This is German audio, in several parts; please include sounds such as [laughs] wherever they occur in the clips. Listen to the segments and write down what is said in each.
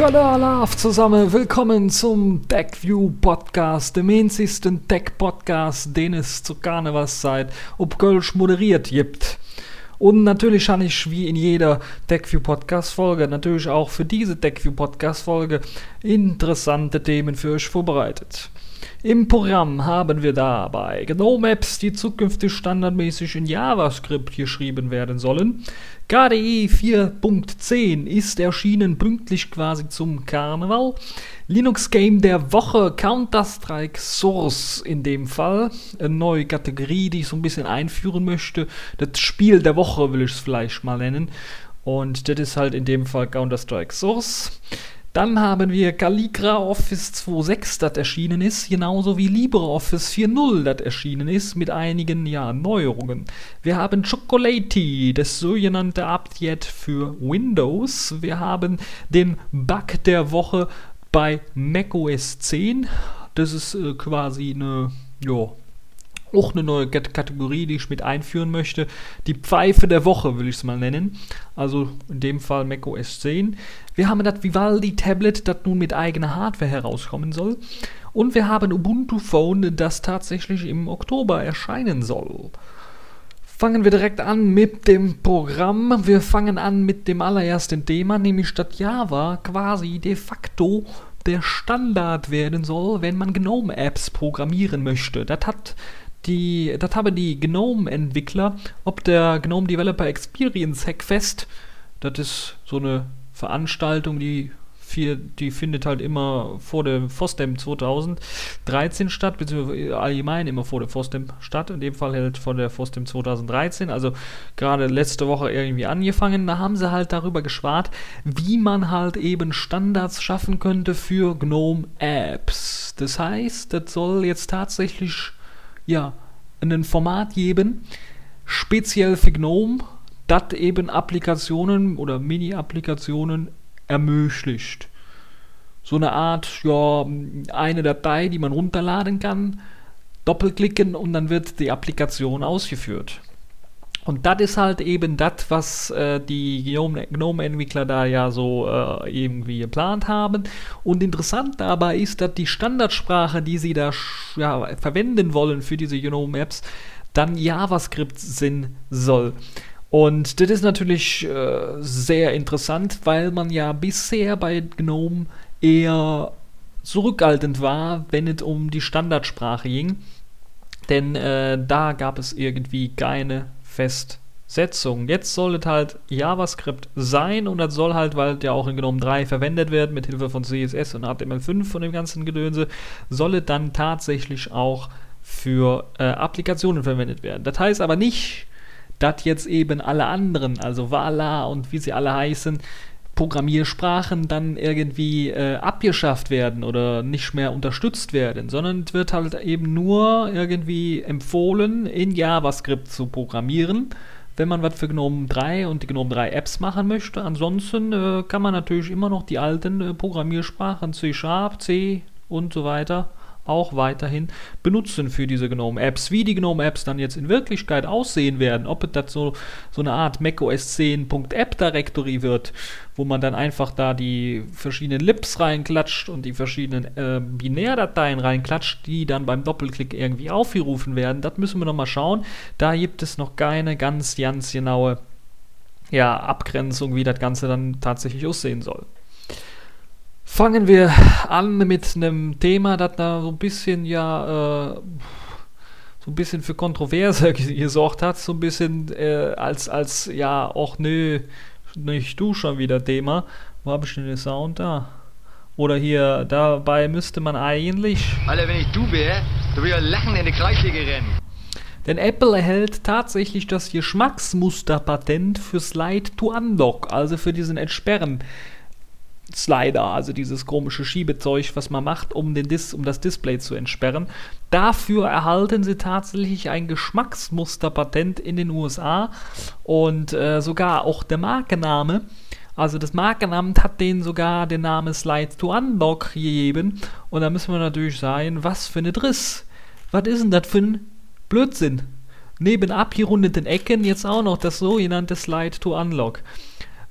Godalav zusammen, willkommen zum Deckview Podcast, dem einzigsten Deck-Podcast, den es zu Karnevalszeit ob Kölsch moderiert gibt. Und natürlich habe ich wie in jeder Deckview Podcast Folge natürlich auch für diese Deckview Podcast Folge interessante Themen für euch vorbereitet. Im Programm haben wir dabei GNOME Apps, die zukünftig standardmäßig in JavaScript geschrieben werden sollen. KDE 4.10 ist erschienen pünktlich quasi zum Karneval. Linux Game der Woche, Counter-Strike Source in dem Fall. Eine neue Kategorie, die ich so ein bisschen einführen möchte. Das Spiel der Woche will ich es vielleicht mal nennen. Und das ist halt in dem Fall Counter-Strike Source. Dann haben wir Calligra Office 2.6, das erschienen ist, genauso wie LibreOffice 4.0, das erschienen ist, mit einigen ja, Neuerungen. Wir haben Chocolatey, das sogenannte Update für Windows. Wir haben den Bug der Woche bei macOS 10. Das ist äh, quasi eine, ja, auch eine neue Kategorie, die ich mit einführen möchte. Die Pfeife der Woche will ich es mal nennen. Also in dem Fall macOS 10. Wir haben das Vivaldi Tablet, das nun mit eigener Hardware herauskommen soll. Und wir haben Ubuntu Phone, das tatsächlich im Oktober erscheinen soll. Fangen wir direkt an mit dem Programm. Wir fangen an mit dem allerersten Thema, nämlich statt Java quasi de facto der Standard werden soll, wenn man GNOME-Apps programmieren möchte. Das hat die, das haben die GNOME-Entwickler, ob der GNOME Developer Experience Hackfest, das ist so eine Veranstaltung, die, die findet halt immer vor der FOSDEM 2013 statt, beziehungsweise allgemein immer vor der FOSDEM statt. In dem Fall halt vor der FOSDEM 2013, also gerade letzte Woche irgendwie angefangen. Da haben sie halt darüber geschwart, wie man halt eben Standards schaffen könnte für GNOME-Apps. Das heißt, das soll jetzt tatsächlich ja, ein Format geben, speziell für GNOME, das eben Applikationen oder Mini-Applikationen ermöglicht. So eine Art, ja, eine Datei, die man runterladen kann, doppelklicken und dann wird die Applikation ausgeführt. Und das ist halt eben das, was äh, die GNOME-Entwickler da ja so äh, irgendwie geplant haben. Und interessant dabei ist, dass die Standardsprache, die sie da ja, verwenden wollen für diese GNOME-Apps, dann JavaScript sein soll. Und das ist natürlich äh, sehr interessant, weil man ja bisher bei GNOME eher zurückhaltend war, wenn es um die Standardsprache ging. Denn äh, da gab es irgendwie keine Festsetzung. Jetzt soll es halt JavaScript sein und das soll halt, weil der auch in GNOME 3 verwendet wird, mit Hilfe von CSS und HTML5 von dem ganzen Gedönse, soll es dann tatsächlich auch für äh, Applikationen verwendet werden. Das heißt aber nicht, dass jetzt eben alle anderen, also Vala und wie sie alle heißen, Programmiersprachen dann irgendwie äh, abgeschafft werden oder nicht mehr unterstützt werden, sondern es wird halt eben nur irgendwie empfohlen, in JavaScript zu programmieren, wenn man was für GNOME 3 und die GNOME 3 Apps machen möchte. Ansonsten äh, kann man natürlich immer noch die alten äh, Programmiersprachen C Sharp, C und so weiter auch weiterhin benutzen für diese GNOME-Apps. Wie die GNOME-Apps dann jetzt in Wirklichkeit aussehen werden, ob das so, so eine Art macOS 10.app Directory wird, wo man dann einfach da die verschiedenen Lips reinklatscht und die verschiedenen äh, Binärdateien reinklatscht, die dann beim Doppelklick irgendwie aufgerufen werden, das müssen wir nochmal schauen. Da gibt es noch keine ganz, ganz genaue ja, Abgrenzung, wie das Ganze dann tatsächlich aussehen soll. Fangen wir an mit einem Thema, das da so ein bisschen ja äh, so ein bisschen für Kontroverse [laughs] gesorgt hat, so ein bisschen äh, als als ja auch nö nicht du schon wieder Thema. Wo habe ich denn den Sound da? Oder hier, dabei müsste man eigentlich. Alter, wenn ich du wäre, du würdest lachen in die Kreisliga rennen. Denn Apple erhält tatsächlich das Geschmacksmusterpatent für Slide to Unlock, also für diesen Entsperren. Slider, also dieses komische Schiebezeug, was man macht, um, den Dis um das Display zu entsperren. Dafür erhalten sie tatsächlich ein Geschmacksmusterpatent in den USA und äh, sogar auch der Markenname. Also das Markenamt hat denen sogar den Namen Slide to Unlock gegeben. Und da müssen wir natürlich sagen, was für eine Driss. Was ist denn das für ein Blödsinn? Neben abgerundeten Ecken jetzt auch noch das sogenannte Slide to Unlock.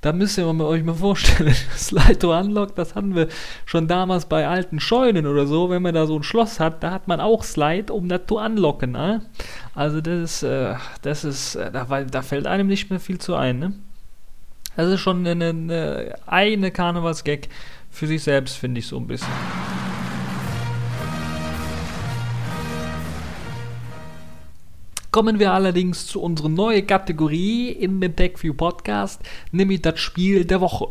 Da müsst ihr euch mal vorstellen, [laughs] Slide to Unlock, das hatten wir schon damals bei alten Scheunen oder so, wenn man da so ein Schloss hat, da hat man auch Slide, um das zu unlocken. Ne? Also das ist, äh, das ist, äh, da, da, fällt einem nicht mehr viel zu ein. Ne? Das ist schon eine, eine, eine Karnevalsgag für sich selbst, finde ich so ein bisschen. Kommen wir allerdings zu unserer neuen Kategorie in dem TechView Podcast, nämlich das Spiel der Woche.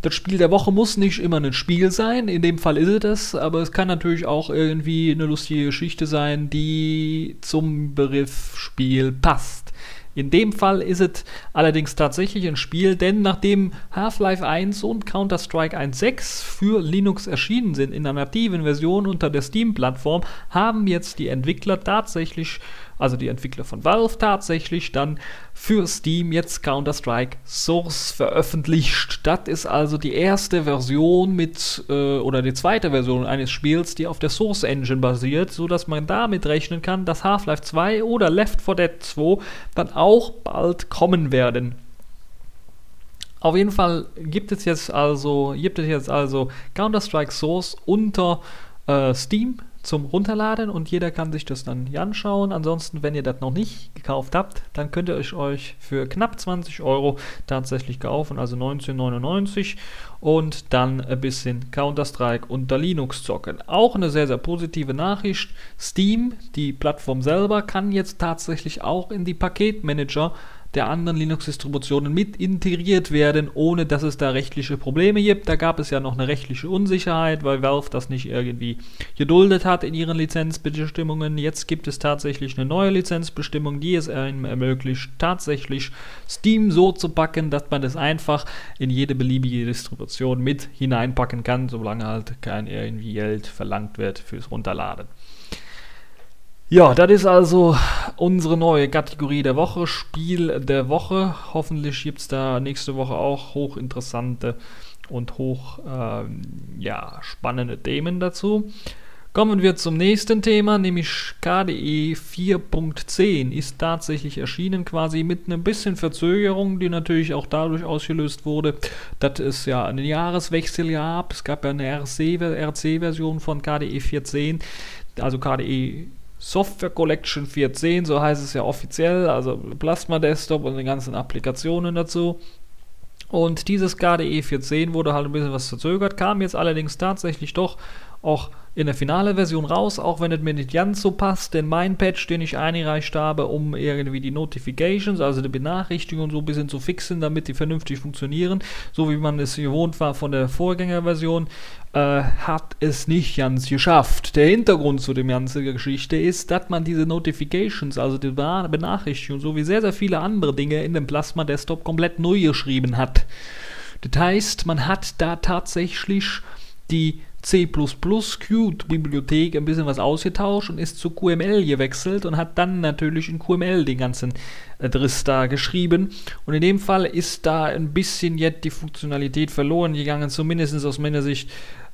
Das Spiel der Woche muss nicht immer ein Spiel sein, in dem Fall ist es das, aber es kann natürlich auch irgendwie eine lustige Geschichte sein, die zum Begriff Spiel passt. In dem Fall ist es allerdings tatsächlich ein Spiel, denn nachdem Half-Life 1 und Counter-Strike 1.6 für Linux erschienen sind in einer nativen Version unter der Steam-Plattform, haben jetzt die Entwickler tatsächlich also die Entwickler von Valve tatsächlich dann für Steam jetzt Counter-Strike Source veröffentlicht. Das ist also die erste Version mit, äh, oder die zweite Version eines Spiels, die auf der Source Engine basiert, sodass man damit rechnen kann, dass Half-Life 2 oder Left 4 Dead 2 dann auch bald kommen werden. Auf jeden Fall gibt es jetzt also, also Counter-Strike Source unter äh, Steam zum Runterladen und jeder kann sich das dann hier anschauen. Ansonsten, wenn ihr das noch nicht gekauft habt, dann könnt ihr euch für knapp 20 Euro tatsächlich kaufen, also 19,99 und dann ein bisschen Counter-Strike unter Linux zocken. Auch eine sehr, sehr positive Nachricht. Steam, die Plattform selber, kann jetzt tatsächlich auch in die Paketmanager der anderen Linux-Distributionen mit integriert werden, ohne dass es da rechtliche Probleme gibt. Da gab es ja noch eine rechtliche Unsicherheit, weil Valve das nicht irgendwie geduldet hat in ihren Lizenzbestimmungen. Jetzt gibt es tatsächlich eine neue Lizenzbestimmung, die es einem ermöglicht, tatsächlich Steam so zu packen, dass man das einfach in jede beliebige Distribution mit hineinpacken kann, solange halt kein irgendwie Geld verlangt wird fürs Runterladen. Ja, das ist also unsere neue Kategorie der Woche, Spiel der Woche. Hoffentlich gibt es da nächste Woche auch hochinteressante und hoch äh, ja, spannende Themen dazu. Kommen wir zum nächsten Thema, nämlich KDE 4.10 ist tatsächlich erschienen, quasi mit einem bisschen Verzögerung, die natürlich auch dadurch ausgelöst wurde, dass es ja einen Jahreswechsel gab. Es gab ja eine RC-Version von KDE 4.10, also KDE Software Collection 4.10, so heißt es ja offiziell, also Plasma Desktop und die ganzen Applikationen dazu. Und dieses KDE 4.10 wurde halt ein bisschen was verzögert, kam jetzt allerdings tatsächlich doch auch in der finale Version raus, auch wenn es mir nicht ganz so passt, denn mein Patch, den ich eingereicht habe, um irgendwie die Notifications, also die Benachrichtigungen so ein bisschen zu fixen, damit die vernünftig funktionieren, so wie man es gewohnt war von der Vorgängerversion, äh, hat es nicht ganz geschafft. Der Hintergrund zu der ganzen Geschichte ist, dass man diese Notifications, also die Benachrichtigungen, so wie sehr, sehr viele andere Dinge in dem Plasma Desktop komplett neu geschrieben hat. Das heißt, man hat da tatsächlich die C++ Qt-Bibliothek ein bisschen was ausgetauscht und ist zu QML gewechselt und hat dann natürlich in QML den ganzen Driss da geschrieben. Und in dem Fall ist da ein bisschen jetzt die Funktionalität verloren gegangen, zumindest aus meiner Sicht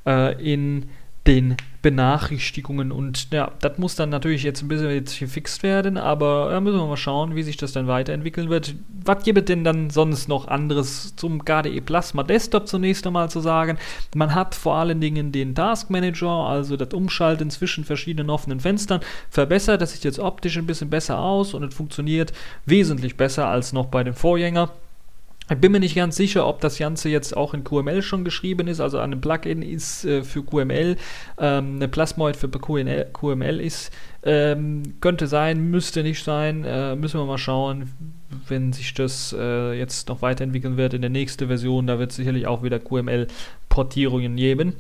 äh, in den Benachrichtigungen. Und ja, das muss dann natürlich jetzt ein bisschen jetzt gefixt werden, aber da müssen wir mal schauen, wie sich das dann weiterentwickeln wird. Was gibt es denn dann sonst noch anderes zum KDE Plasma Desktop zunächst einmal zu sagen? Man hat vor allen Dingen den Task Manager, also das Umschalten zwischen verschiedenen offenen Fenstern, verbessert. Das sieht jetzt optisch ein bisschen besser aus und es funktioniert wesentlich besser als noch bei dem Vorgänger. Ich bin mir nicht ganz sicher, ob das Ganze jetzt auch in QML schon geschrieben ist. Also ein Plugin ist äh, für QML, ähm, eine Plasmoid für QML, QML ist. Ähm, könnte sein, müsste nicht sein. Äh, müssen wir mal schauen, wenn sich das äh, jetzt noch weiterentwickeln wird in der nächsten Version. Da wird es sicherlich auch wieder QML-Portierungen geben.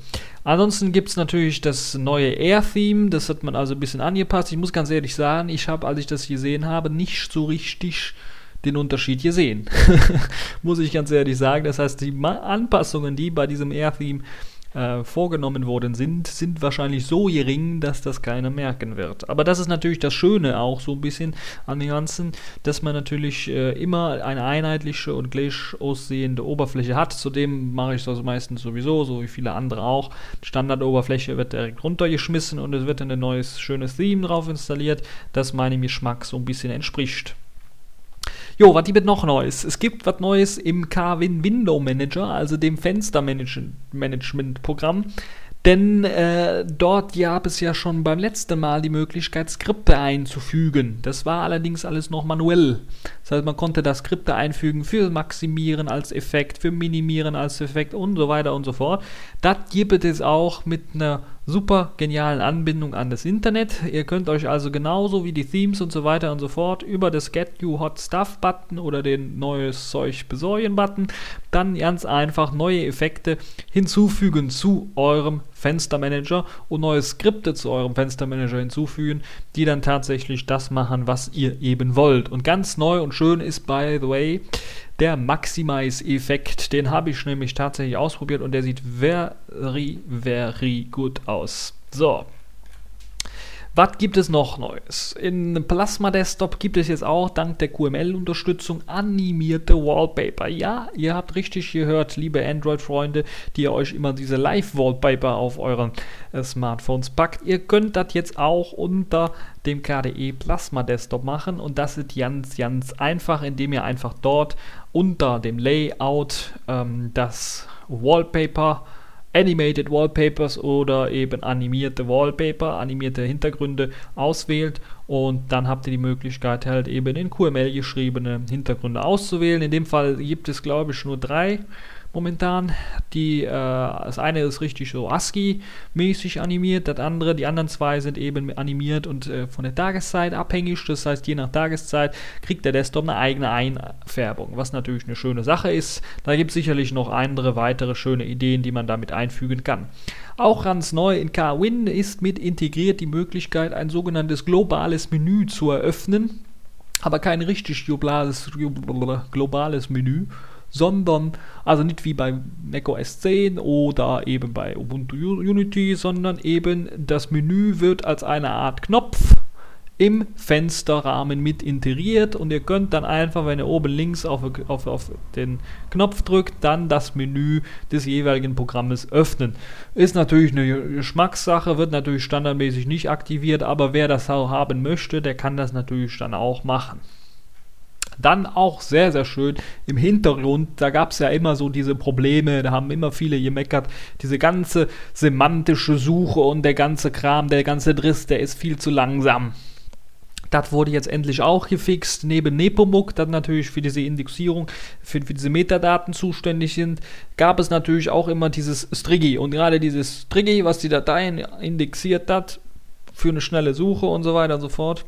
Ansonsten gibt es natürlich das neue Air-Theme. Das hat man also ein bisschen angepasst. Ich muss ganz ehrlich sagen, ich habe, als ich das gesehen habe, nicht so richtig den Unterschied hier sehen. [laughs] Muss ich ganz ehrlich sagen. Das heißt, die Anpassungen, die bei diesem Air-Theme äh, vorgenommen worden sind, sind wahrscheinlich so gering, dass das keiner merken wird. Aber das ist natürlich das Schöne auch so ein bisschen an den Ganzen, dass man natürlich äh, immer eine einheitliche und gleich aussehende Oberfläche hat. Zudem mache ich das meistens sowieso, so wie viele andere auch. Die Standardoberfläche wird direkt runtergeschmissen und es wird ein neues schönes Theme drauf installiert, das meinem Geschmack so ein bisschen entspricht. Jo, was gibt noch Neues? Es gibt was Neues im KWin Window Manager, also dem Fenstermanagement-Programm. Denn äh, dort gab es ja schon beim letzten Mal die Möglichkeit, Skripte einzufügen. Das war allerdings alles noch manuell. Das heißt, man konnte da Skripte einfügen für Maximieren als Effekt, für Minimieren als Effekt und so weiter und so fort. Das gibt es auch mit einer super genialen Anbindung an das Internet. Ihr könnt euch also genauso wie die Themes und so weiter und so fort über das Get You Hot Stuff Button oder den neues Zeug besorgen Button dann ganz einfach neue Effekte hinzufügen zu eurem Fenstermanager und neue Skripte zu eurem Fenstermanager hinzufügen, die dann tatsächlich das machen, was ihr eben wollt. Und ganz neu und schön ist, by the way, der Maximize-Effekt. Den habe ich nämlich tatsächlich ausprobiert und der sieht very, very gut aus. So, was gibt es noch Neues? In Plasma Desktop gibt es jetzt auch dank der QML-Unterstützung animierte Wallpaper. Ja, ihr habt richtig gehört, liebe Android-Freunde, die ihr euch immer diese Live-Wallpaper auf euren äh, Smartphones packt. Ihr könnt das jetzt auch unter dem KDE Plasma Desktop machen und das ist ganz, ganz einfach, indem ihr einfach dort unter dem Layout ähm, das Wallpaper Animated Wallpapers oder eben animierte Wallpaper, animierte Hintergründe auswählt und dann habt ihr die Möglichkeit halt eben in QML geschriebene Hintergründe auszuwählen. In dem Fall gibt es glaube ich nur drei momentan. Die, äh, das eine ist richtig so ASCII-mäßig animiert, das andere, die anderen zwei sind eben animiert und äh, von der Tageszeit abhängig. Das heißt, je nach Tageszeit kriegt der Desktop eine eigene Einfärbung, was natürlich eine schöne Sache ist. Da gibt es sicherlich noch andere weitere schöne Ideen, die man damit einfügen kann. Auch ganz neu in KWin ist mit integriert die Möglichkeit, ein sogenanntes globales Menü zu eröffnen. Aber kein richtig globales, globales Menü, sondern also nicht wie bei macOS 10 oder eben bei Ubuntu Unity, sondern eben das Menü wird als eine Art Knopf im Fensterrahmen mit integriert und ihr könnt dann einfach, wenn ihr oben links auf, auf, auf den Knopf drückt, dann das Menü des jeweiligen Programmes öffnen. Ist natürlich eine Geschmackssache, wird natürlich standardmäßig nicht aktiviert, aber wer das auch haben möchte, der kann das natürlich dann auch machen. Dann auch sehr, sehr schön im Hintergrund, da gab es ja immer so diese Probleme, da haben immer viele gemeckert, diese ganze semantische Suche und der ganze Kram, der ganze Driss, der ist viel zu langsam. Das wurde jetzt endlich auch gefixt. Neben Nepomuk, das natürlich für diese Indexierung, für, für, diese Metadaten zuständig sind, gab es natürlich auch immer dieses Strigi. Und gerade dieses Strigi, was die Dateien indexiert hat, für eine schnelle Suche und so weiter und so fort,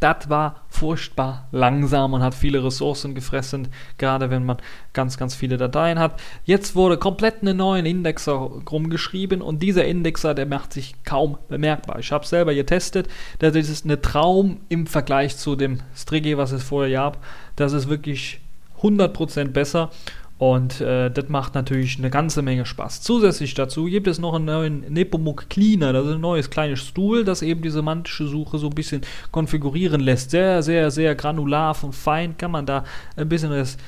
das war furchtbar langsam und hat viele Ressourcen gefressen, gerade wenn man ganz, ganz viele Dateien hat. Jetzt wurde komplett einen neuen Indexer rumgeschrieben und dieser Indexer, der macht sich kaum bemerkbar. Ich habe selber getestet, das ist eine Traum im Vergleich zu dem Strigi, was es vorher gab. Das ist wirklich 100% besser und äh, das macht natürlich eine ganze Menge Spaß. Zusätzlich dazu gibt es noch einen neuen Nepomuk Cleaner. Das ist ein neues kleines Tool, das eben die semantische Suche so ein bisschen konfigurieren lässt. Sehr, sehr, sehr granular und fein kann man da ein bisschen das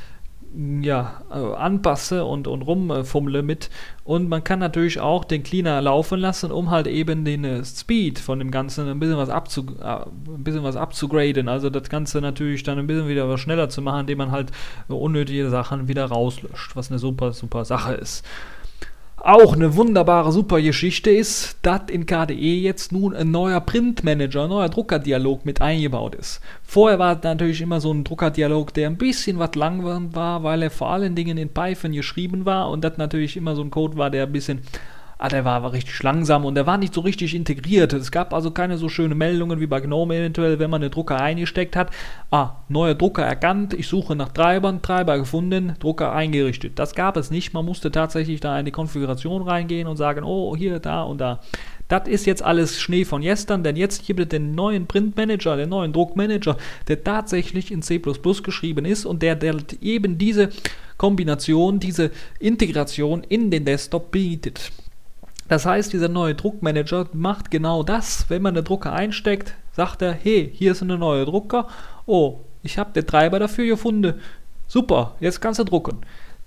ja, äh, anpasse und, und rumfummle mit. Und man kann natürlich auch den Cleaner laufen lassen, um halt eben den äh, Speed von dem Ganzen ein bisschen was, abzu, äh, ein bisschen was abzugraden. Also das Ganze natürlich dann ein bisschen wieder was schneller zu machen, indem man halt unnötige Sachen wieder rauslöscht, was eine super, super Sache ist. Auch eine wunderbare, super Geschichte ist, dass in KDE jetzt nun ein neuer Printmanager, ein neuer Druckerdialog mit eingebaut ist. Vorher war natürlich immer so ein Druckerdialog, der ein bisschen was langweilig war, weil er vor allen Dingen in Python geschrieben war und das natürlich immer so ein Code war, der ein bisschen ah, der war, war richtig langsam und der war nicht so richtig integriert. Es gab also keine so schöne Meldungen wie bei GNOME eventuell, wenn man den Drucker eingesteckt hat. Ah, neuer Drucker erkannt, ich suche nach Treibern, Treiber gefunden, Drucker eingerichtet. Das gab es nicht. Man musste tatsächlich da in die Konfiguration reingehen und sagen, oh, hier, da und da. Das ist jetzt alles Schnee von gestern, denn jetzt gibt es den neuen Printmanager, den neuen Druckmanager, der tatsächlich in C geschrieben ist und der, der eben diese Kombination, diese Integration in den Desktop bietet. Das heißt, dieser neue Druckmanager macht genau das. Wenn man den Drucker einsteckt, sagt er, hey, hier ist ein neuer Drucker. Oh, ich habe den Treiber dafür gefunden. Super, jetzt kannst du drucken.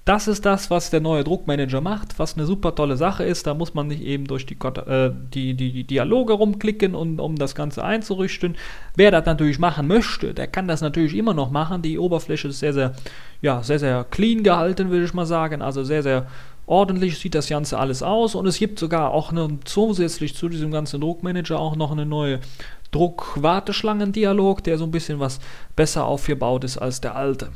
Das ist das, was der neue Druckmanager macht, was eine super tolle Sache ist. Da muss man nicht eben durch die, äh, die, die, die Dialoge rumklicken, und, um das Ganze einzurichten. Wer das natürlich machen möchte, der kann das natürlich immer noch machen. Die Oberfläche ist sehr, sehr, ja, sehr, sehr clean gehalten, würde ich mal sagen. Also sehr, sehr ordentlich sieht das Ganze alles aus. Und es gibt sogar auch eine, zusätzlich zu diesem ganzen Druckmanager auch noch eine neue Druck-Warteschlangen-Dialog, der so ein bisschen was besser aufgebaut ist als der alte.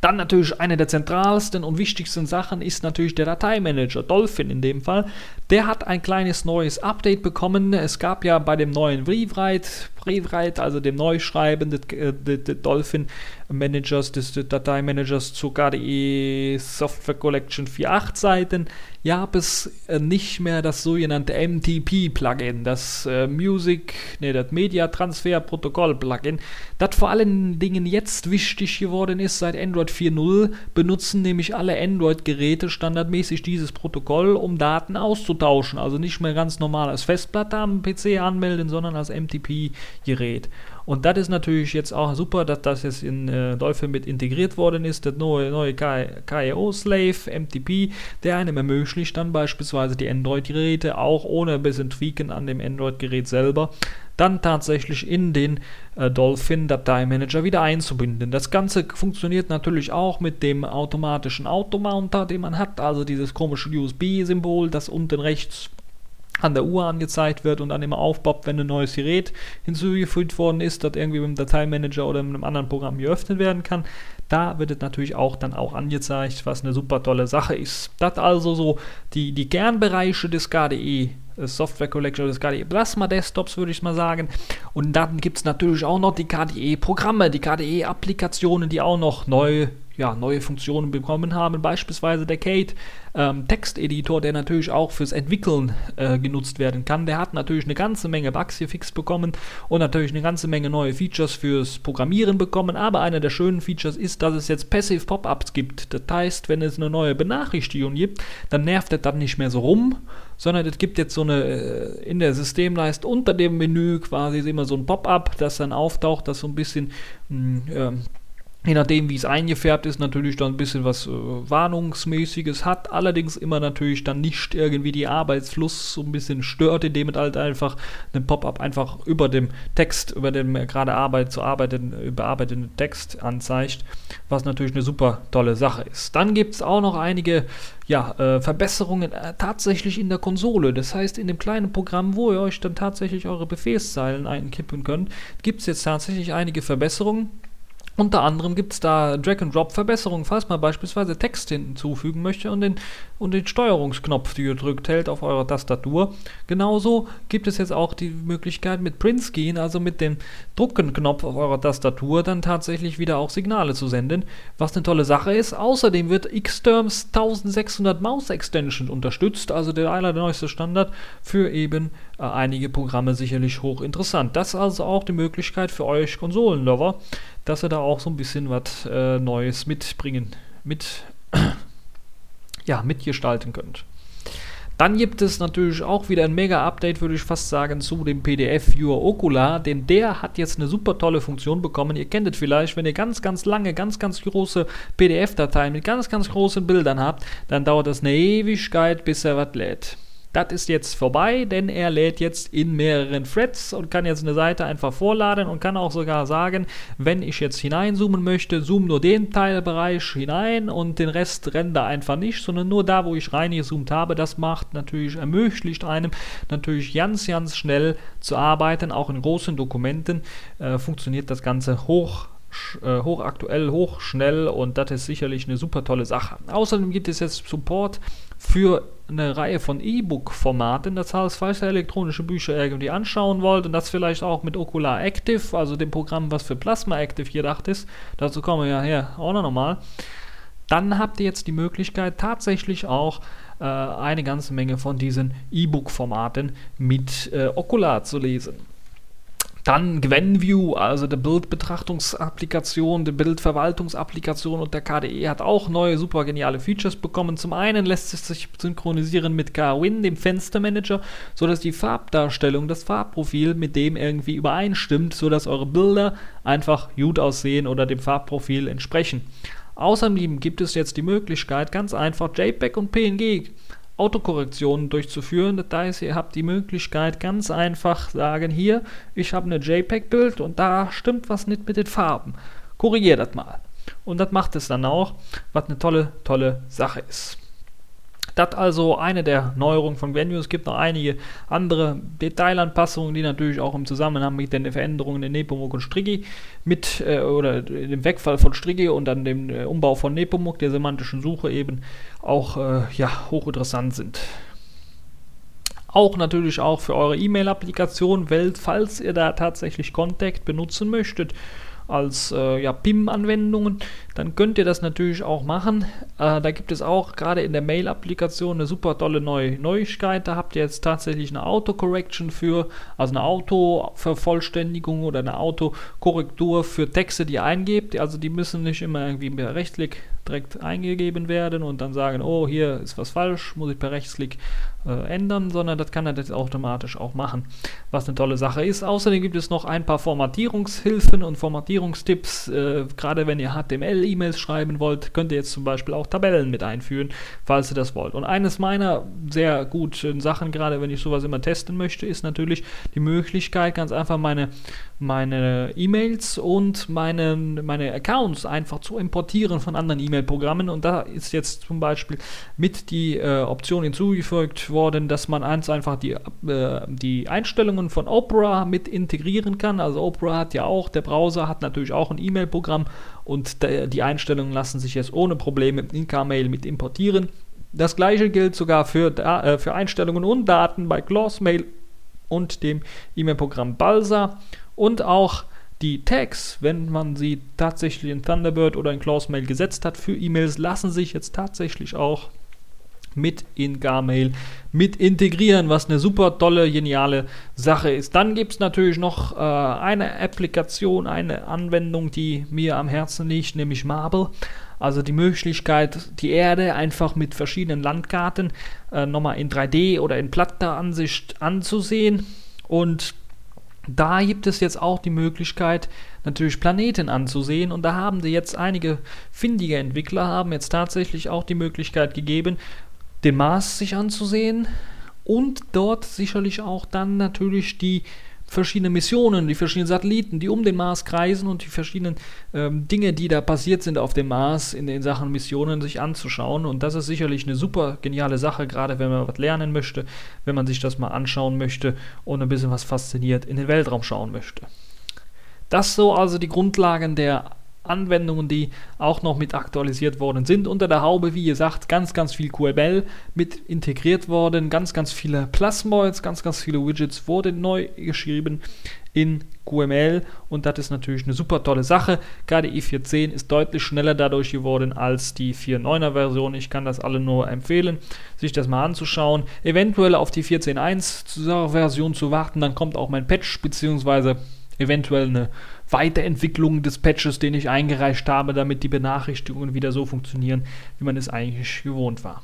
Dann natürlich eine der zentralsten und wichtigsten Sachen ist natürlich der Dateimanager, Dolphin in dem Fall. Der hat ein kleines neues Update bekommen. Es gab ja bei dem neuen Rewrite, Rewrite also dem Neuschreiben des, äh, Dolphin Managers, des, des Dateimanagers zur KDE Software Collection 4.8 Seiten, gab es äh, nicht mehr das sogenannte MTP-Plugin, das äh, Music, ne, das Media Transfer Protokoll Plugin, das vor allen Dingen jetzt wichtig geworden ist seit Android 4.0, benutzen nämlich alle Android-Geräte standardmäßig dieses Protokoll, um Daten auszutauschen austauschen. Also nicht mehr ganz normal als Festplatte am PC anmelden, sondern als MTP-Gerät. Und das ist natürlich jetzt auch super, dass das jetzt in äh, Dolphin mit integriert worden ist. Der neue, neue KIO-Slave, MTP, der einem ermöglicht dann beispielsweise die Android-Geräte auch ohne ein bisschen Tweaken an dem Android-Gerät selber dann tatsächlich in den äh, Dolphin Dateimanager wieder einzubinden. Das Ganze funktioniert natürlich auch mit dem automatischen Automounter, den man hat, also dieses komische USB-Symbol, das unten rechts an der Uhr angezeigt wird und dann immer aufpoppt, wenn ein neues Gerät hinzugefügt worden ist, das irgendwie mit dem Dateimanager oder mit einem anderen Programm geöffnet werden kann. Da wird es natürlich auch dann auch angezeigt, was eine super tolle Sache ist. Das also so die, die Kernbereiche des KDE Software Collection des KDE Plasma Desktops, würde ich mal sagen. Und dann gibt es natürlich auch noch die KDE-Programme, die KDE-Applikationen, die auch noch neu ja, neue Funktionen bekommen haben, beispielsweise der Kate ähm, Texteditor, der natürlich auch fürs Entwickeln äh, genutzt werden kann. Der hat natürlich eine ganze Menge Bugs gefixt bekommen und natürlich eine ganze Menge neue Features fürs Programmieren bekommen. Aber einer der schönen Features ist, dass es jetzt Passive Pop-ups gibt. Das heißt, wenn es eine neue Benachrichtigung gibt, dann nervt das dann nicht mehr so rum, sondern es gibt jetzt so eine äh, in der Systemleiste unter dem Menü quasi immer so ein Pop-up, das dann auftaucht, das so ein bisschen mh, hm, Je nachdem, wie es eingefärbt ist, natürlich dann ein bisschen was äh, Warnungsmäßiges hat, allerdings immer natürlich dann nicht irgendwie die Arbeitsfluss so ein bisschen stört, indem es halt einfach ein Pop-up einfach über dem Text, über dem gerade Arbeit zu arbeiten, bearbeiteten Text anzeigt, was natürlich eine super tolle Sache ist. Dann gibt es auch noch einige ja, äh, Verbesserungen äh, tatsächlich in der Konsole. Das heißt, in dem kleinen Programm, wo ihr euch dann tatsächlich eure Befehlszeilen einkippen könnt, gibt es jetzt tatsächlich einige Verbesserungen unter anderem gibt es da Drag-and-Drop-Verbesserungen, falls man beispielsweise Text hinzufügen möchte und den, und den Steuerungsknopf, die ihr drückt, hält auf eurer Tastatur. Genauso gibt es jetzt auch die Möglichkeit mit Print Screen, also mit dem Druckenknopf auf eurer Tastatur, dann tatsächlich wieder auch Signale zu senden, was eine tolle Sache ist. Außerdem wird Xterms 1600 Mouse Extension unterstützt, also der allerneueste Standard für eben äh, einige Programme sicherlich hochinteressant. Das ist also auch die Möglichkeit für euch Konsolenlover dass ihr da auch so ein bisschen was äh, Neues mitbringen, mit, [clears throat] ja, mitgestalten könnt. Dann gibt es natürlich auch wieder ein Mega-Update, würde ich fast sagen, zu dem PDF-Viewer Ocular, denn der hat jetzt eine super tolle Funktion bekommen. Ihr kennt es vielleicht, wenn ihr ganz, ganz lange, ganz, ganz große PDF-Dateien mit ganz, ganz großen Bildern habt, dann dauert das eine Ewigkeit, bis er was lädt. Das ist jetzt vorbei, denn er lädt jetzt in mehreren Threads und kann jetzt eine Seite einfach vorladen und kann auch sogar sagen, wenn ich jetzt hineinzoomen möchte, zoom nur den Teilbereich hinein und den Rest render einfach nicht, sondern nur da, wo ich reingezoomt habe. Das macht natürlich, ermöglicht einem natürlich ganz, ganz schnell zu arbeiten. Auch in großen Dokumenten äh, funktioniert das Ganze hoch äh, hochaktuell, hochschnell und das ist sicherlich eine super tolle Sache. Außerdem gibt es jetzt Support für eine Reihe von E-Book-Formaten. Das heißt, falls ihr elektronische Bücher irgendwie anschauen wollt und das vielleicht auch mit Ocular Active, also dem Programm, was für Plasma Active gedacht ist, dazu kommen wir ja her auch noch mal, dann habt ihr jetzt die Möglichkeit, tatsächlich auch äh, eine ganze Menge von diesen E-Book-Formaten mit äh, Ocular zu lesen. Dann GwenView, also die Bildbetrachtungsapplikation, die Bildverwaltungsapplikation und der KDE hat auch neue super geniale Features bekommen. Zum einen lässt es sich synchronisieren mit KWin, dem Fenstermanager, sodass die Farbdarstellung, das Farbprofil mit dem irgendwie übereinstimmt, sodass eure Bilder einfach gut aussehen oder dem Farbprofil entsprechen. Außerdem gibt es jetzt die Möglichkeit, ganz einfach JPEG und PNG Autokorrektionen durchzuführen. Das heißt, ihr habt die Möglichkeit, ganz einfach sagen, hier, ich habe eine JPEG-Bild und da stimmt was nicht mit den Farben. Korrigier das mal. Und das macht es dann auch, was eine tolle, tolle Sache ist. Das also eine der Neuerungen von Venue. Es gibt noch einige andere Detailanpassungen, die natürlich auch im Zusammenhang mit den Veränderungen in Nepomuk und Strigi mit äh, oder dem Wegfall von Strigi und dann dem äh, Umbau von Nepomuk, der semantischen Suche eben auch äh, ja, hochinteressant sind. Auch natürlich auch für eure E-Mail-Applikation falls ihr da tatsächlich Contact benutzen möchtet als äh, ja, PIM-Anwendungen, dann könnt ihr das natürlich auch machen. Äh, da gibt es auch gerade in der Mail-Applikation eine super tolle neue Neuigkeit. Da habt ihr jetzt tatsächlich eine Autocorrection für, also eine Autovervollständigung oder eine Autokorrektur für Texte, die ihr eingebt. Also die müssen nicht immer irgendwie per Rechtsklick direkt eingegeben werden und dann sagen, oh, hier ist was falsch, muss ich per Rechtsklick äh, ändern, sondern das kann er jetzt automatisch auch machen, was eine tolle Sache ist. Außerdem gibt es noch ein paar Formatierungshilfen und Formatierungstipps. Äh, Gerade wenn ihr HTML-E-Mails schreiben wollt, könnt ihr jetzt zum Beispiel auch Tabellen mit einführen, falls ihr das wollt. Und eines meiner sehr guten Sachen, gerade wenn ich sowas immer testen möchte, ist natürlich die Möglichkeit, ganz einfach meine meine E-Mails und meine, meine Accounts einfach zu importieren von anderen E-Mail-Programmen. Und da ist jetzt zum Beispiel mit die äh, Option hinzugefügt worden, dass man eins einfach die, äh, die Einstellungen von Opera mit integrieren kann. Also Opera hat ja auch, der Browser hat natürlich auch ein E-Mail-Programm und die Einstellungen lassen sich jetzt ohne Probleme in K-Mail mit importieren. Das gleiche gilt sogar für, äh, für Einstellungen und Daten bei Glossmail und dem E-Mail-Programm Balsa und auch die Tags, wenn man sie tatsächlich in Thunderbird oder in Clausemail gesetzt hat für E-Mails, lassen sich jetzt tatsächlich auch mit in Garmail mit integrieren, was eine super tolle, geniale Sache ist. Dann gibt es natürlich noch äh, eine Applikation, eine Anwendung, die mir am Herzen liegt, nämlich Marble. Also die Möglichkeit, die Erde einfach mit verschiedenen Landkarten äh, nochmal in 3D oder in platter Ansicht anzusehen. Und da gibt es jetzt auch die Möglichkeit, natürlich Planeten anzusehen. Und da haben sie jetzt einige findige Entwickler haben jetzt tatsächlich auch die Möglichkeit gegeben, den Mars sich anzusehen und dort sicherlich auch dann natürlich die verschiedene Missionen, die verschiedenen Satelliten, die um den Mars kreisen und die verschiedenen ähm, Dinge, die da passiert sind auf dem Mars in den Sachen Missionen sich anzuschauen. Und das ist sicherlich eine super geniale Sache, gerade wenn man was lernen möchte, wenn man sich das mal anschauen möchte und ein bisschen was fasziniert in den Weltraum schauen möchte. Das so also die Grundlagen der Anwendungen, die auch noch mit aktualisiert worden sind. Unter der Haube, wie gesagt, ganz, ganz viel QML mit integriert worden, ganz, ganz viele Plasmoids, ganz, ganz viele Widgets wurden neu geschrieben in QML und das ist natürlich eine super tolle Sache. Gerade i4.10 ist deutlich schneller dadurch geworden als die 4.9er Version. Ich kann das alle nur empfehlen, sich das mal anzuschauen. Eventuell auf die 14.1 Version zu warten, dann kommt auch mein Patch beziehungsweise eventuell eine Weiterentwicklung des Patches, den ich eingereicht habe, damit die Benachrichtigungen wieder so funktionieren, wie man es eigentlich gewohnt war.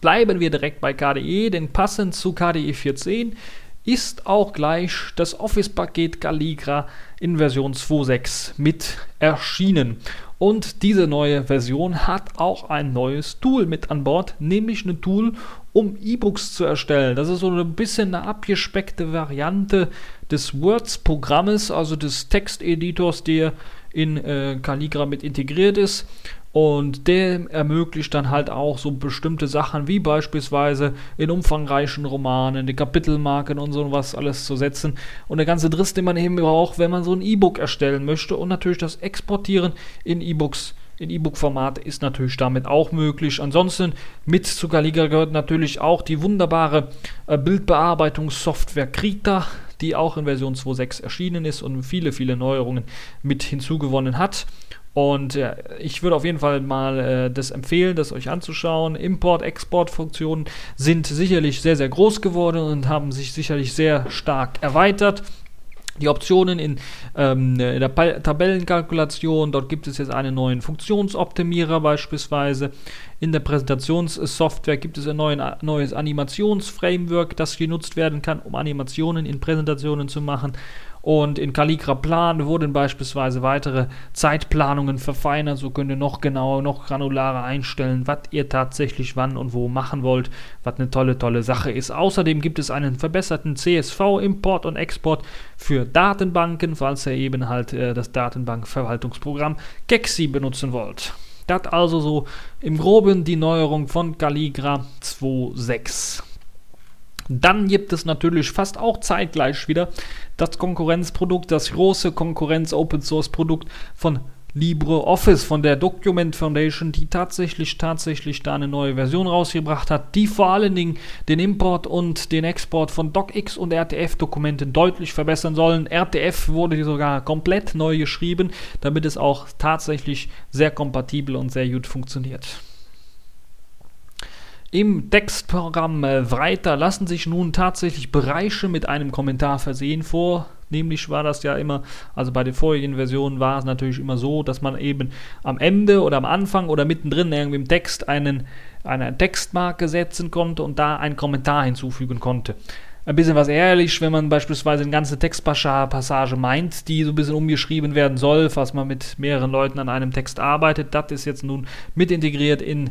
Bleiben wir direkt bei KDE, denn passend zu KDE 14 ist auch gleich das Office-Paket Calligra in Version 2.6 mit erschienen. Und diese neue Version hat auch ein neues Tool mit an Bord, nämlich ein Tool, um E-Books zu erstellen. Das ist so ein bisschen eine abgespeckte Variante des Words-Programmes, also des Texteditors, der in äh, Calligra mit integriert ist. Und der ermöglicht dann halt auch so bestimmte Sachen wie beispielsweise in umfangreichen Romanen die Kapitelmarken und so was alles zu setzen. Und der ganze Driss, den man eben braucht, wenn man so ein E-Book erstellen möchte und natürlich das Exportieren in E-Books in E-Book-Format ist natürlich damit auch möglich. Ansonsten mit zu Galiga gehört natürlich auch die wunderbare äh, Bildbearbeitungssoftware Krita, die auch in Version 2.6 erschienen ist und viele, viele Neuerungen mit hinzugewonnen hat. Und äh, ich würde auf jeden Fall mal äh, das empfehlen, das euch anzuschauen. Import-Export-Funktionen sind sicherlich sehr, sehr groß geworden und haben sich sicherlich sehr stark erweitert die Optionen in, ähm, in der pa Tabellenkalkulation. Dort gibt es jetzt einen neuen Funktionsoptimierer beispielsweise. In der Präsentationssoftware gibt es ein neuen, neues Animationsframework, das genutzt werden kann, um Animationen in Präsentationen zu machen. Und in Calligra Plan wurden beispielsweise weitere Zeitplanungen verfeinert. So könnt ihr noch genauer, noch granularer einstellen, was ihr tatsächlich wann und wo machen wollt, was eine tolle, tolle Sache ist. Außerdem gibt es einen verbesserten CSV-Import und Export für Datenbanken, falls ihr eben halt äh, das Datenbankverwaltungsprogramm Gexi benutzen wollt. Das also so im Groben die Neuerung von Calligra 2.6. Dann gibt es natürlich fast auch zeitgleich wieder das Konkurrenzprodukt, das große Konkurrenz-Open-Source-Produkt von LibreOffice von der Document Foundation, die tatsächlich, tatsächlich da eine neue Version rausgebracht hat, die vor allen Dingen den Import und den Export von DocX und RTF-Dokumenten deutlich verbessern sollen. RTF wurde sogar komplett neu geschrieben, damit es auch tatsächlich sehr kompatibel und sehr gut funktioniert. Im Textprogramm äh, weiter lassen sich nun tatsächlich Bereiche mit einem Kommentar versehen vor. Nämlich war das ja immer, also bei den vorigen Versionen war es natürlich immer so, dass man eben am Ende oder am Anfang oder mittendrin irgendwie im Text einen, eine Textmarke setzen konnte und da einen Kommentar hinzufügen konnte. Ein bisschen was ehrlich, wenn man beispielsweise eine ganze Textpassage meint, die so ein bisschen umgeschrieben werden soll, falls man mit mehreren Leuten an einem Text arbeitet. Das ist jetzt nun mit integriert in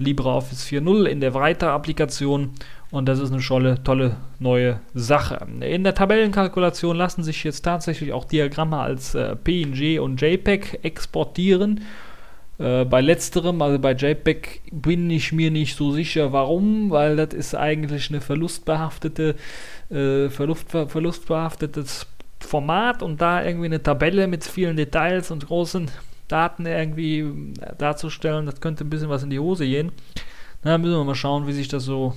LibreOffice 4.0 in der Writer-Applikation und das ist eine tolle, tolle neue Sache. In der Tabellenkalkulation lassen sich jetzt tatsächlich auch Diagramme als äh, PNG und JPEG exportieren. Äh, bei letzterem, also bei JPEG, bin ich mir nicht so sicher, warum, weil das ist eigentlich eine verlustbehaftete, äh, verlust, verlustbehaftetes Format und da irgendwie eine Tabelle mit vielen Details und großen Daten irgendwie darzustellen, das könnte ein bisschen was in die Hose gehen. Na, müssen wir mal schauen, wie sich das so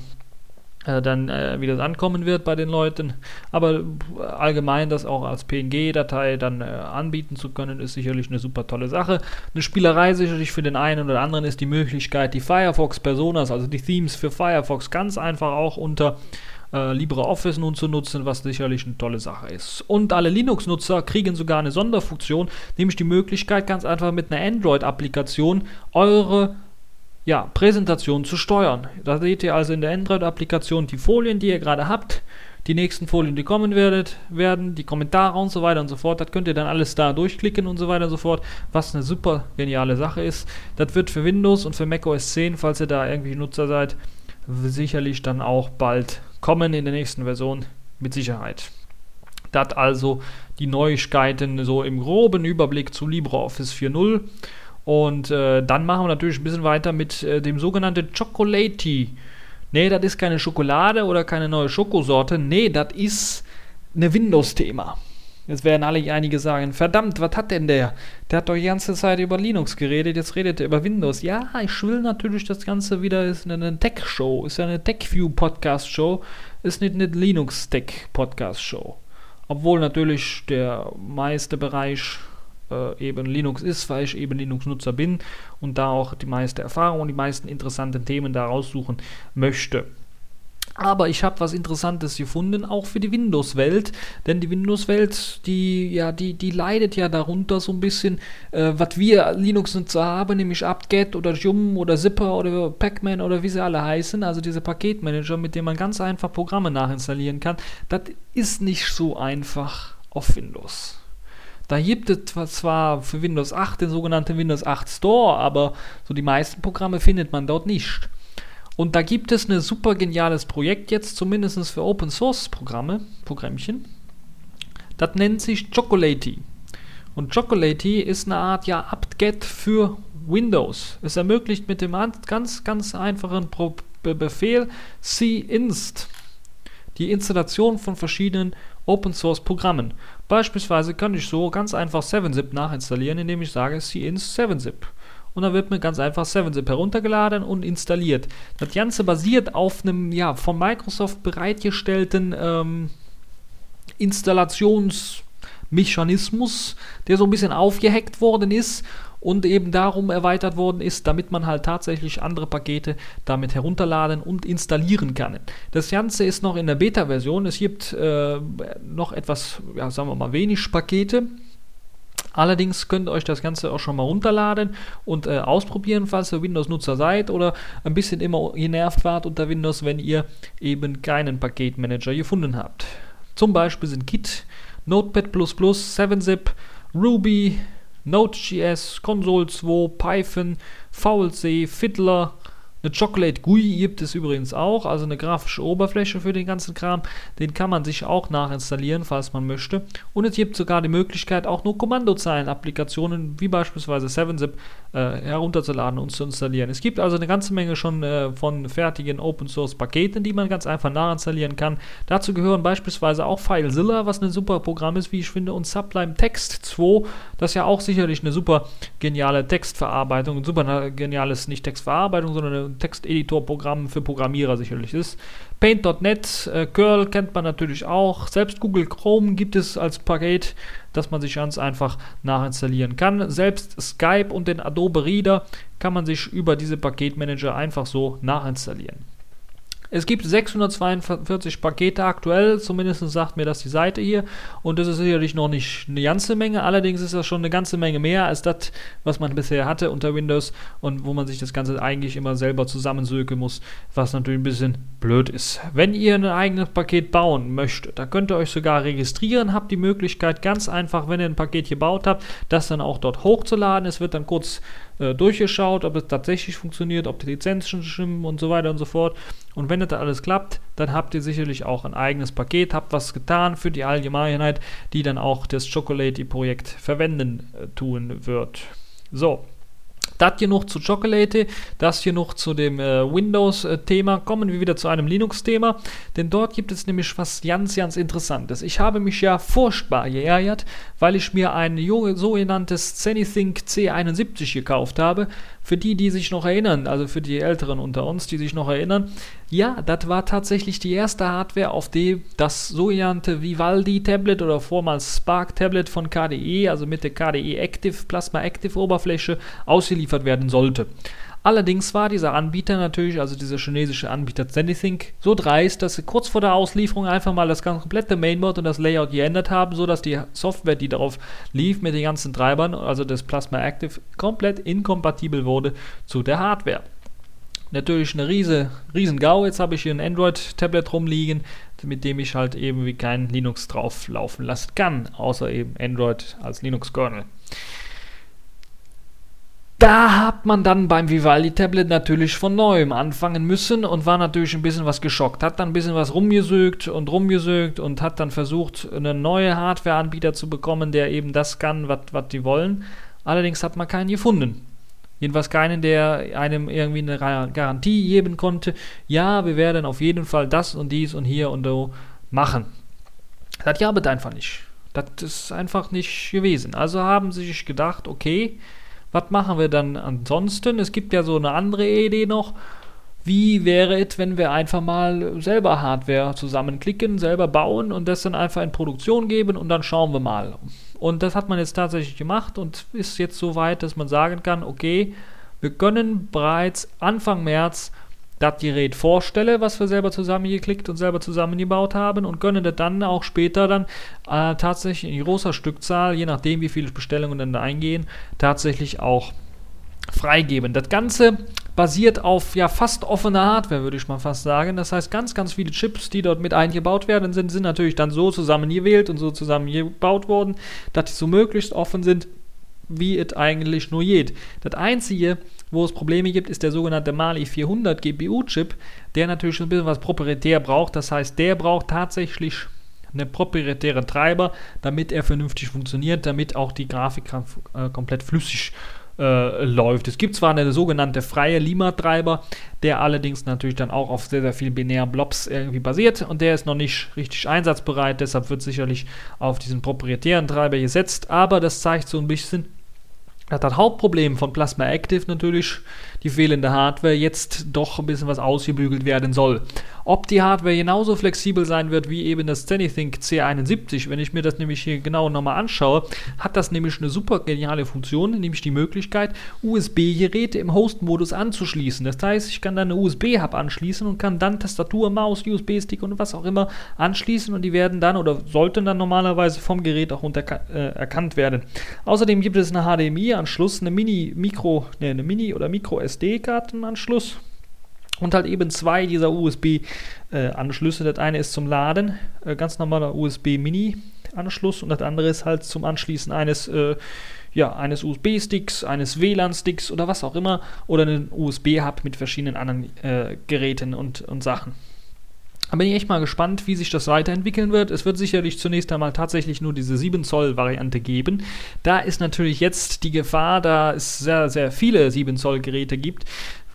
äh, dann äh, wie das ankommen wird bei den Leuten. Aber allgemein das auch als PNG-Datei dann äh, anbieten zu können, ist sicherlich eine super tolle Sache. Eine Spielerei sicherlich für den einen oder anderen ist die Möglichkeit, die Firefox Personas, also die Themes für Firefox, ganz einfach auch unter äh, LibreOffice nun zu nutzen, was sicherlich eine tolle Sache ist. Und alle Linux-Nutzer kriegen sogar eine Sonderfunktion, nämlich die Möglichkeit, ganz einfach mit einer Android-Applikation eure ja, Präsentation zu steuern. Da seht ihr also in der Android-Applikation die Folien, die ihr gerade habt, die nächsten Folien, die kommen werdet, werden, die Kommentare und so weiter und so fort. Das könnt ihr dann alles da durchklicken und so weiter und so fort, was eine super geniale Sache ist. Das wird für Windows und für Mac OS 10, falls ihr da irgendwie Nutzer seid, sicherlich dann auch bald kommen in der nächsten Version mit Sicherheit. Das also die Neuigkeiten so im groben Überblick zu LibreOffice 4.0. Und äh, dann machen wir natürlich ein bisschen weiter mit äh, dem sogenannten Chocolati. Nee, das ist keine Schokolade oder keine neue Schokosorte. Nee, das ist eine Windows-Thema. Jetzt werden alle einige sagen, verdammt, was hat denn der? Der hat doch die ganze Zeit über Linux geredet, jetzt redet er über Windows. Ja, ich will natürlich das Ganze wieder, ist eine Tech-Show, ist ja eine TechView-Podcast-Show, ist nicht eine Linux-Tech-Podcast-Show. Obwohl natürlich der meiste Bereich äh, eben Linux ist, weil ich eben Linux-Nutzer bin und da auch die meiste Erfahrung und die meisten interessanten Themen da raussuchen möchte. Aber ich habe was Interessantes gefunden, auch für die Windows-Welt. Denn die Windows-Welt, die, ja, die, die leidet ja darunter so ein bisschen, äh, was wir Linux-Nutzer haben, nämlich apt-get oder Jum oder Zipper oder Pacman oder wie sie alle heißen. Also diese Paketmanager, mit denen man ganz einfach Programme nachinstallieren kann. Das ist nicht so einfach auf Windows. Da gibt es zwar für Windows 8 den sogenannten Windows 8 Store, aber so die meisten Programme findet man dort nicht. Und da gibt es ein super geniales Projekt jetzt, zumindest für Open Source Programme, Programmchen. Das nennt sich Chocolatey. Und Chocolatey ist eine Art ja apt-get für Windows. Es ermöglicht mit dem ganz, ganz einfachen Pro Befehl cinst die Installation von verschiedenen Open Source Programmen. Beispielsweise kann ich so ganz einfach 7-Zip nachinstallieren, indem ich sage cinst 7-Zip und dann wird mir ganz einfach 7-Zip heruntergeladen und installiert. Das Ganze basiert auf einem ja, von Microsoft bereitgestellten ähm, Installationsmechanismus, der so ein bisschen aufgehackt worden ist und eben darum erweitert worden ist, damit man halt tatsächlich andere Pakete damit herunterladen und installieren kann. Das Ganze ist noch in der Beta-Version. Es gibt äh, noch etwas, ja, sagen wir mal, wenig Pakete Allerdings könnt ihr euch das Ganze auch schon mal runterladen und äh, ausprobieren, falls ihr Windows-Nutzer seid oder ein bisschen immer genervt wart unter Windows, wenn ihr eben keinen Paketmanager gefunden habt. Zum Beispiel sind Git Notepad++, 7-Zip, Ruby, Node.js, Console 2, Python, VLC, Fiddler, eine Chocolate GUI gibt es übrigens auch, also eine grafische Oberfläche für den ganzen Kram. Den kann man sich auch nachinstallieren, falls man möchte. Und es gibt sogar die Möglichkeit, auch nur Kommandozeilen-Applikationen wie beispielsweise 7-Zip äh, herunterzuladen und zu installieren. Es gibt also eine ganze Menge schon äh, von fertigen Open-Source-Paketen, die man ganz einfach nachinstallieren kann. Dazu gehören beispielsweise auch FileZilla, was ein super Programm ist, wie ich finde, und Sublime Text 2, das ja auch sicherlich eine super geniale Textverarbeitung, ein super geniales, nicht Textverarbeitung, sondern eine Texteditorprogramm für Programmierer sicherlich ist. Paint.net, äh, Curl kennt man natürlich auch. Selbst Google Chrome gibt es als Paket, das man sich ganz einfach nachinstallieren kann. Selbst Skype und den Adobe Reader kann man sich über diese Paketmanager einfach so nachinstallieren. Es gibt 642 Pakete aktuell, zumindest sagt mir das die Seite hier. Und das ist sicherlich noch nicht eine ganze Menge. Allerdings ist das schon eine ganze Menge mehr als das, was man bisher hatte unter Windows und wo man sich das Ganze eigentlich immer selber zusammensöken muss, was natürlich ein bisschen blöd ist. Wenn ihr ein eigenes Paket bauen möchtet, da könnt ihr euch sogar registrieren, habt die Möglichkeit ganz einfach, wenn ihr ein Paket gebaut habt, das dann auch dort hochzuladen. Es wird dann kurz äh, durchgeschaut, ob es tatsächlich funktioniert, ob die Lizenzen stimmen und so weiter und so fort. Und wenn das alles klappt, dann habt ihr sicherlich auch ein eigenes Paket, habt was getan für die Allgemeinheit, die dann auch das Chocolate-Projekt verwenden äh, tun wird. So, das hier noch zu Chocolate, das hier noch zu dem äh, Windows-Thema. Kommen wir wieder zu einem Linux-Thema, denn dort gibt es nämlich was ganz, ganz Interessantes. Ich habe mich ja furchtbar geärgert, weil ich mir ein sogenanntes ZeniThink C71 gekauft habe. Für die, die sich noch erinnern, also für die Älteren unter uns, die sich noch erinnern, ja, das war tatsächlich die erste Hardware, auf der das sogenannte Vivaldi Tablet oder vormals Spark Tablet von KDE, also mit der KDE Active Plasma Active Oberfläche, ausgeliefert werden sollte. Allerdings war dieser Anbieter natürlich, also dieser chinesische Anbieter ZeniThink, so dreist, dass sie kurz vor der Auslieferung einfach mal das komplette Mainboard und das Layout geändert haben, sodass die Software, die darauf lief mit den ganzen Treibern, also das Plasma Active, komplett inkompatibel wurde zu der Hardware. Natürlich eine riese, GAU. Jetzt habe ich hier ein Android-Tablet rumliegen, mit dem ich halt eben wie kein Linux drauf laufen lassen kann, außer eben Android als Linux-Kernel. Da hat man dann beim Vivaldi Tablet natürlich von neuem anfangen müssen und war natürlich ein bisschen was geschockt. Hat dann ein bisschen was rumgesögt und rumgesögt und hat dann versucht, einen neuen Hardware-Anbieter zu bekommen, der eben das kann, was die wollen. Allerdings hat man keinen gefunden. Jedenfalls keinen, der einem irgendwie eine Garantie geben konnte. Ja, wir werden auf jeden Fall das und dies und hier und so machen. Das gab es einfach nicht. Das ist einfach nicht gewesen. Also haben sie sich gedacht, okay, was machen wir dann ansonsten? Es gibt ja so eine andere Idee noch. Wie wäre es, wenn wir einfach mal selber Hardware zusammenklicken, selber bauen und das dann einfach in Produktion geben und dann schauen wir mal. Und das hat man jetzt tatsächlich gemacht und ist jetzt so weit, dass man sagen kann, okay, wir können bereits Anfang März das Gerät vorstelle, was wir selber zusammengeklickt und selber zusammengebaut haben und können das dann auch später dann äh, tatsächlich in großer Stückzahl, je nachdem wie viele Bestellungen dann da eingehen, tatsächlich auch freigeben. Das Ganze basiert auf ja fast offener Hardware, würde ich mal fast sagen. Das heißt, ganz, ganz viele Chips, die dort mit eingebaut werden sind, sind natürlich dann so zusammengewählt und so zusammengebaut worden, dass sie so möglichst offen sind, wie es eigentlich nur geht. Das Einzige, wo es Probleme gibt, ist der sogenannte Mali 400 GPU-Chip, der natürlich ein bisschen was proprietär braucht. Das heißt, der braucht tatsächlich einen proprietären Treiber, damit er vernünftig funktioniert, damit auch die Grafik äh, komplett flüssig äh, läuft. Es gibt zwar eine sogenannte freie Lima-Treiber, der allerdings natürlich dann auch auf sehr, sehr vielen binären Blobs irgendwie basiert und der ist noch nicht richtig einsatzbereit, deshalb wird sicherlich auf diesen proprietären Treiber gesetzt, aber das zeigt so ein bisschen, das Hauptproblem von Plasma Active natürlich die fehlende Hardware jetzt doch ein bisschen was ausgebügelt werden soll. Ob die Hardware genauso flexibel sein wird wie eben das ZeniThink C71, wenn ich mir das nämlich hier genau nochmal anschaue, hat das nämlich eine super geniale Funktion, nämlich die Möglichkeit, USB-Geräte im Host-Modus anzuschließen. Das heißt, ich kann dann eine USB-Hub anschließen und kann dann Tastatur, Maus, USB-Stick und was auch immer anschließen und die werden dann oder sollten dann normalerweise vom Gerät auch unter, äh, erkannt werden. Außerdem gibt es einen HDMI-Anschluss, eine Mini-Mikro, ne, eine Mini- oder Micro-SD-Kartenanschluss und halt eben zwei dieser USB-Anschlüsse. das eine ist zum Laden, äh, ganz normaler USB-Mini Anschluss und das andere ist halt zum Anschließen eines äh, ja, eines USB-Sticks, eines WLAN-Sticks oder was auch immer oder einen USB-Hub mit verschiedenen anderen äh, Geräten und, und Sachen. Da bin ich echt mal gespannt, wie sich das weiterentwickeln wird. Es wird sicherlich zunächst einmal tatsächlich nur diese 7 Zoll Variante geben. Da ist natürlich jetzt die Gefahr, da es sehr, sehr viele 7 Zoll Geräte gibt,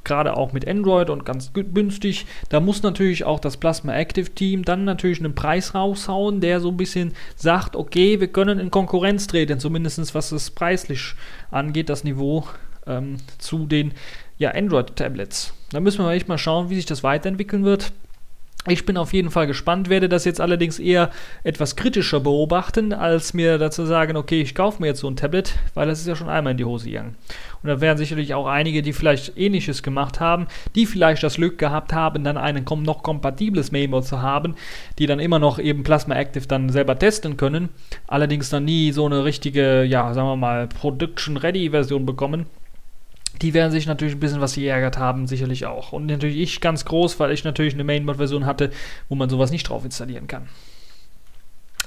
gerade auch mit Android und ganz günstig. Da muss natürlich auch das Plasma Active Team dann natürlich einen Preis raushauen, der so ein bisschen sagt, okay, wir können in Konkurrenz treten, zumindest was es preislich angeht, das Niveau ähm, zu den ja, Android-Tablets. Da müssen wir echt mal schauen, wie sich das weiterentwickeln wird. Ich bin auf jeden Fall gespannt, werde das jetzt allerdings eher etwas kritischer beobachten, als mir dazu sagen, okay, ich kaufe mir jetzt so ein Tablet, weil das ist ja schon einmal in die Hose gegangen. Und da wären sicherlich auch einige, die vielleicht ähnliches gemacht haben, die vielleicht das Glück gehabt haben, dann ein noch kompatibles Mainboard zu haben, die dann immer noch eben Plasma Active dann selber testen können, allerdings dann nie so eine richtige, ja, sagen wir mal, Production-Ready-Version bekommen die werden sich natürlich ein bisschen was geärgert haben, sicherlich auch. Und natürlich ich ganz groß, weil ich natürlich eine Mainboard-Version hatte, wo man sowas nicht drauf installieren kann.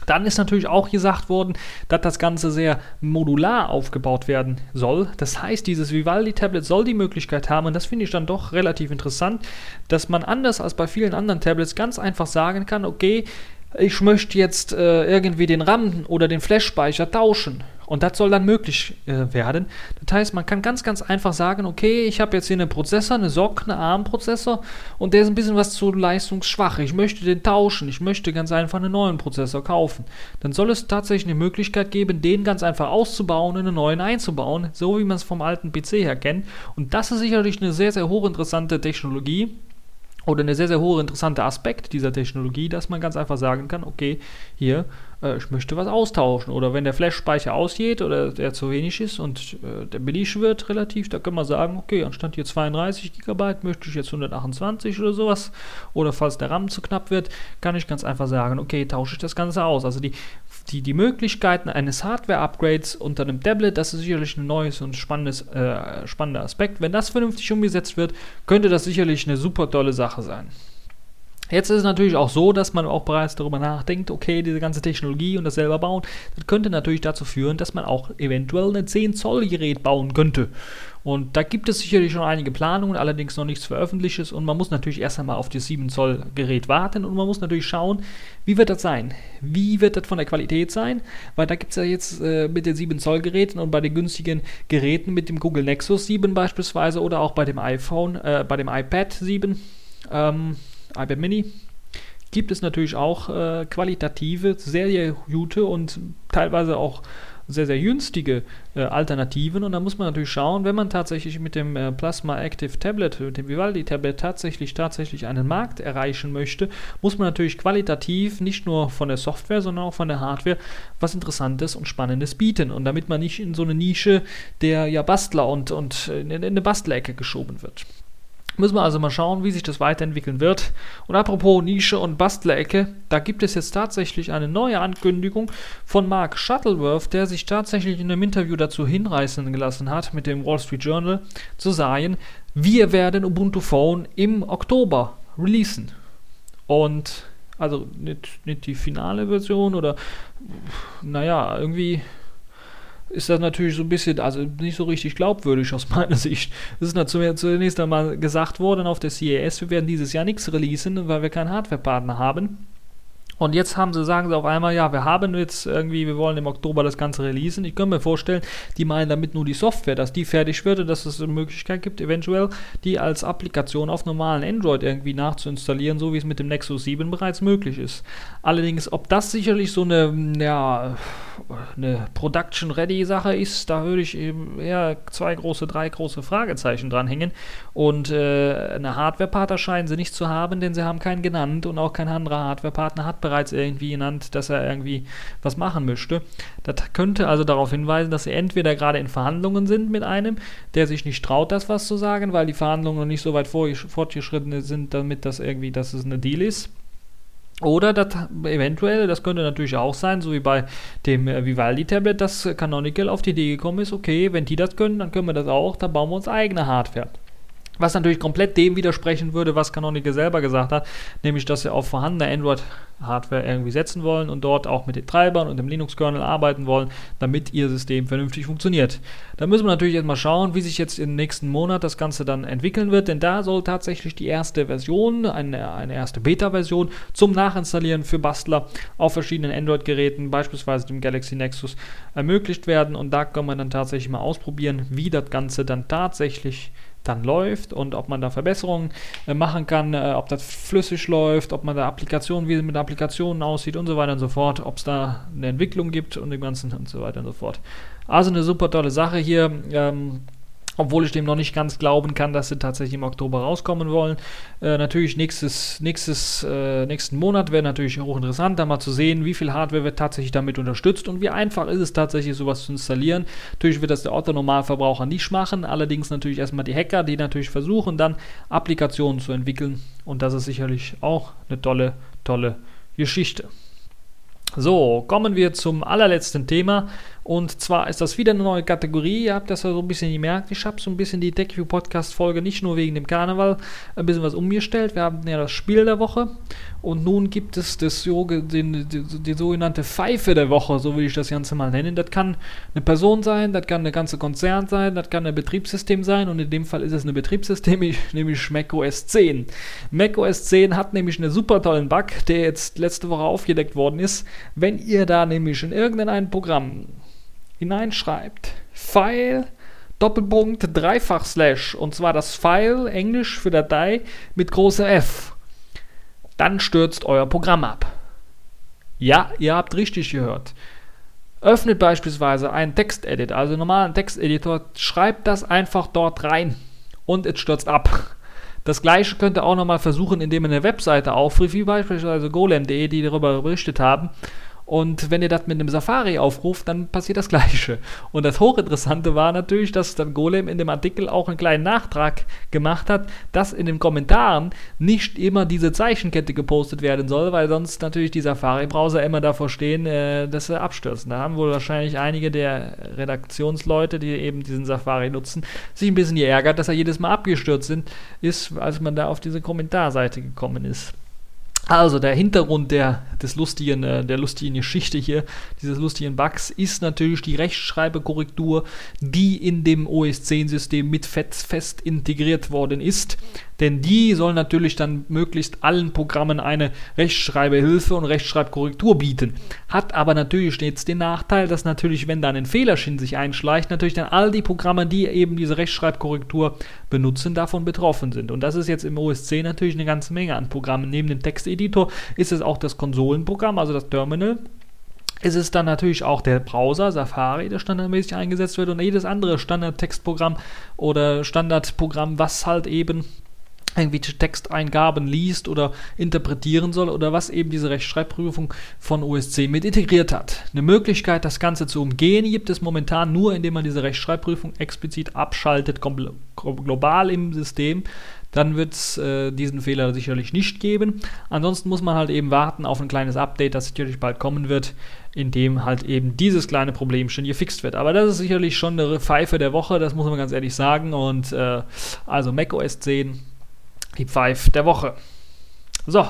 Dann ist natürlich auch gesagt worden, dass das Ganze sehr modular aufgebaut werden soll. Das heißt, dieses Vivaldi-Tablet soll die Möglichkeit haben, und das finde ich dann doch relativ interessant, dass man anders als bei vielen anderen Tablets ganz einfach sagen kann, okay, ich möchte jetzt äh, irgendwie den RAM oder den Flash-Speicher tauschen. Und das soll dann möglich äh, werden. Das heißt, man kann ganz, ganz einfach sagen, okay, ich habe jetzt hier einen Prozessor, eine SOC, einen ARM-Prozessor und der ist ein bisschen was zu leistungsschwach. Ich möchte den tauschen. Ich möchte ganz einfach einen neuen Prozessor kaufen. Dann soll es tatsächlich eine Möglichkeit geben, den ganz einfach auszubauen und einen neuen einzubauen, so wie man es vom alten PC her kennt. Und das ist sicherlich eine sehr, sehr hochinteressante Technologie oder eine sehr, sehr hohe interessante Aspekt dieser Technologie, dass man ganz einfach sagen kann, okay, hier äh, ich möchte was austauschen. Oder wenn der Flash-Speicher ausgeht oder der zu wenig ist und äh, der billig wird relativ, da kann man sagen, okay, anstatt hier 32 GB möchte ich jetzt 128 oder sowas. Oder falls der RAM zu knapp wird, kann ich ganz einfach sagen, okay, tausche ich das Ganze aus. Also die, die, die Möglichkeiten eines Hardware-Upgrades unter einem Tablet, das ist sicherlich ein neues und spannendes, äh, spannender Aspekt. Wenn das vernünftig umgesetzt wird, könnte das sicherlich eine super tolle Sache sein. Jetzt ist es natürlich auch so, dass man auch bereits darüber nachdenkt, okay, diese ganze Technologie und das selber bauen, das könnte natürlich dazu führen, dass man auch eventuell ein 10 Zoll Gerät bauen könnte. Und da gibt es sicherlich schon einige Planungen, allerdings noch nichts Veröffentlichtes und man muss natürlich erst einmal auf das 7 Zoll Gerät warten und man muss natürlich schauen, wie wird das sein? Wie wird das von der Qualität sein? Weil da gibt es ja jetzt äh, mit den 7 Zoll Geräten und bei den günstigen Geräten mit dem Google Nexus 7 beispielsweise oder auch bei dem iPhone, äh, bei dem iPad 7, ähm, iPad Mini gibt es natürlich auch äh, qualitative, sehr, gute und teilweise auch sehr, sehr günstige äh, Alternativen. Und da muss man natürlich schauen, wenn man tatsächlich mit dem äh, Plasma Active Tablet, mit dem Vivaldi Tablet tatsächlich, tatsächlich einen Markt erreichen möchte, muss man natürlich qualitativ nicht nur von der Software, sondern auch von der Hardware was Interessantes und Spannendes bieten. Und damit man nicht in so eine Nische der ja, Bastler und, und in, in eine Bastelecke geschoben wird. Müssen wir also mal schauen, wie sich das weiterentwickeln wird. Und apropos Nische und Bastlerecke, da gibt es jetzt tatsächlich eine neue Ankündigung von Mark Shuttleworth, der sich tatsächlich in einem Interview dazu hinreißen gelassen hat, mit dem Wall Street Journal zu sagen, wir werden Ubuntu Phone im Oktober releasen. Und also nicht, nicht die finale Version oder naja, irgendwie ist das natürlich so ein bisschen, also nicht so richtig glaubwürdig aus meiner Sicht. Es ist zunächst einmal gesagt worden auf der CES, wir werden dieses Jahr nichts releasen, weil wir keinen Hardware-Partner haben. Und jetzt haben sie, sagen sie auf einmal, ja, wir haben jetzt irgendwie, wir wollen im Oktober das Ganze releasen. Ich kann mir vorstellen, die meinen damit nur die Software, dass die fertig wird und dass es eine Möglichkeit gibt, eventuell die als Applikation auf normalen Android irgendwie nachzuinstallieren, so wie es mit dem Nexus 7 bereits möglich ist. Allerdings, ob das sicherlich so eine, ja, eine Production-Ready-Sache ist, da würde ich eben eher zwei große, drei große Fragezeichen dranhängen. Und äh, eine Hardware-Partner scheinen sie nicht zu haben, denn sie haben keinen genannt und auch kein anderer Hardware-Partner hat bereits bereits irgendwie genannt, dass er irgendwie was machen möchte. Das könnte also darauf hinweisen, dass sie entweder gerade in Verhandlungen sind mit einem, der sich nicht traut, das was zu sagen, weil die Verhandlungen noch nicht so weit fortgeschritten sind, damit das irgendwie, dass es eine Deal ist. Oder das eventuell, das könnte natürlich auch sein, so wie bei dem äh, Vivaldi-Tablet, dass Canonical auf die Idee gekommen ist, okay, wenn die das können, dann können wir das auch, dann bauen wir uns eigene Hardware. Was natürlich komplett dem widersprechen würde, was Canonical selber gesagt hat, nämlich, dass sie auf vorhandene Android-Hardware irgendwie setzen wollen und dort auch mit den Treibern und dem Linux-Kernel arbeiten wollen, damit ihr System vernünftig funktioniert. Da müssen wir natürlich erstmal schauen, wie sich jetzt im nächsten Monat das Ganze dann entwickeln wird, denn da soll tatsächlich die erste Version, eine, eine erste Beta-Version zum Nachinstallieren für Bastler auf verschiedenen Android-Geräten, beispielsweise dem Galaxy Nexus, ermöglicht werden und da kann man dann tatsächlich mal ausprobieren, wie das Ganze dann tatsächlich funktioniert dann läuft und ob man da Verbesserungen äh, machen kann, äh, ob das flüssig läuft, ob man da Applikationen, wie es mit Applikationen aussieht und so weiter und so fort, ob es da eine Entwicklung gibt und dem Ganzen und so weiter und so fort. Also eine super tolle Sache hier. Ähm, obwohl ich dem noch nicht ganz glauben kann, dass sie tatsächlich im Oktober rauskommen wollen. Äh, natürlich nächstes, nächstes, äh, nächsten Monat wäre natürlich hochinteressant, da mal zu sehen, wie viel Hardware wird tatsächlich damit unterstützt und wie einfach ist es tatsächlich, sowas zu installieren. Natürlich wird das der Otto-Normalverbraucher nicht machen, allerdings natürlich erstmal die Hacker, die natürlich versuchen, dann Applikationen zu entwickeln und das ist sicherlich auch eine tolle, tolle Geschichte. So, kommen wir zum allerletzten Thema. Und zwar ist das wieder eine neue Kategorie. Ihr habt das ja so ein bisschen gemerkt. Ich habe so ein bisschen die TechView Podcast Folge nicht nur wegen dem Karneval ein bisschen was umgestellt. Wir haben ja das Spiel der Woche. Und nun gibt es das, die, die, die sogenannte Pfeife der Woche, so will ich das Ganze mal nennen. Das kann eine Person sein, das kann eine ganze Konzern sein, das kann ein Betriebssystem sein. Und in dem Fall ist es ein Betriebssystem, [laughs] nämlich macOS 10. macOS 10 hat nämlich einen super tollen Bug, der jetzt letzte Woche aufgedeckt worden ist. Wenn ihr da nämlich in irgendein Programm hineinschreibt. File Doppelpunkt Dreifach Slash und zwar das File Englisch für Datei mit großem F. Dann stürzt euer Programm ab. Ja, ihr habt richtig gehört. Öffnet beispielsweise einen Textedit, also einen normalen Texteditor, schreibt das einfach dort rein und es stürzt ab. Das gleiche könnt ihr auch nochmal versuchen, indem ihr eine Webseite aufruft, wie beispielsweise golem.de, die darüber berichtet haben und wenn ihr das mit einem Safari aufruft, dann passiert das Gleiche. Und das Hochinteressante war natürlich, dass dann Golem in dem Artikel auch einen kleinen Nachtrag gemacht hat, dass in den Kommentaren nicht immer diese Zeichenkette gepostet werden soll, weil sonst natürlich die Safari-Browser immer davor stehen, äh, dass sie abstürzen. Da haben wohl wahrscheinlich einige der Redaktionsleute, die eben diesen Safari nutzen, sich ein bisschen geärgert, dass er jedes Mal abgestürzt sind, ist, als man da auf diese Kommentarseite gekommen ist. Also der Hintergrund der, des lustigen, äh, der lustigen Geschichte hier, dieses lustigen Bugs, ist natürlich die Rechtschreibekorrektur, die in dem OS 10 System mit fest integriert worden ist denn die soll natürlich dann möglichst allen Programmen eine Rechtschreibehilfe und Rechtschreibkorrektur bieten. Hat aber natürlich stets den Nachteil, dass natürlich, wenn dann ein Fehlerchen sich einschleicht, natürlich dann all die Programme, die eben diese Rechtschreibkorrektur benutzen, davon betroffen sind. Und das ist jetzt im OS 10 natürlich eine ganze Menge an Programmen. Neben dem Texteditor ist es auch das Konsolenprogramm, also das Terminal, ist es dann natürlich auch der Browser Safari, der standardmäßig eingesetzt wird und jedes andere Standardtextprogramm oder Standardprogramm, was halt eben irgendwelche Texteingaben liest oder interpretieren soll oder was eben diese Rechtschreibprüfung von OSC mit integriert hat. Eine Möglichkeit, das Ganze zu umgehen, gibt es momentan nur, indem man diese Rechtschreibprüfung explizit abschaltet, global im System. Dann wird es äh, diesen Fehler sicherlich nicht geben. Ansonsten muss man halt eben warten auf ein kleines Update, das sicherlich bald kommen wird, in dem halt eben dieses kleine Problem schon gefixt wird. Aber das ist sicherlich schon eine Pfeife der Woche, das muss man ganz ehrlich sagen. Und äh, also macOS 10 die Pfeif der Woche. So,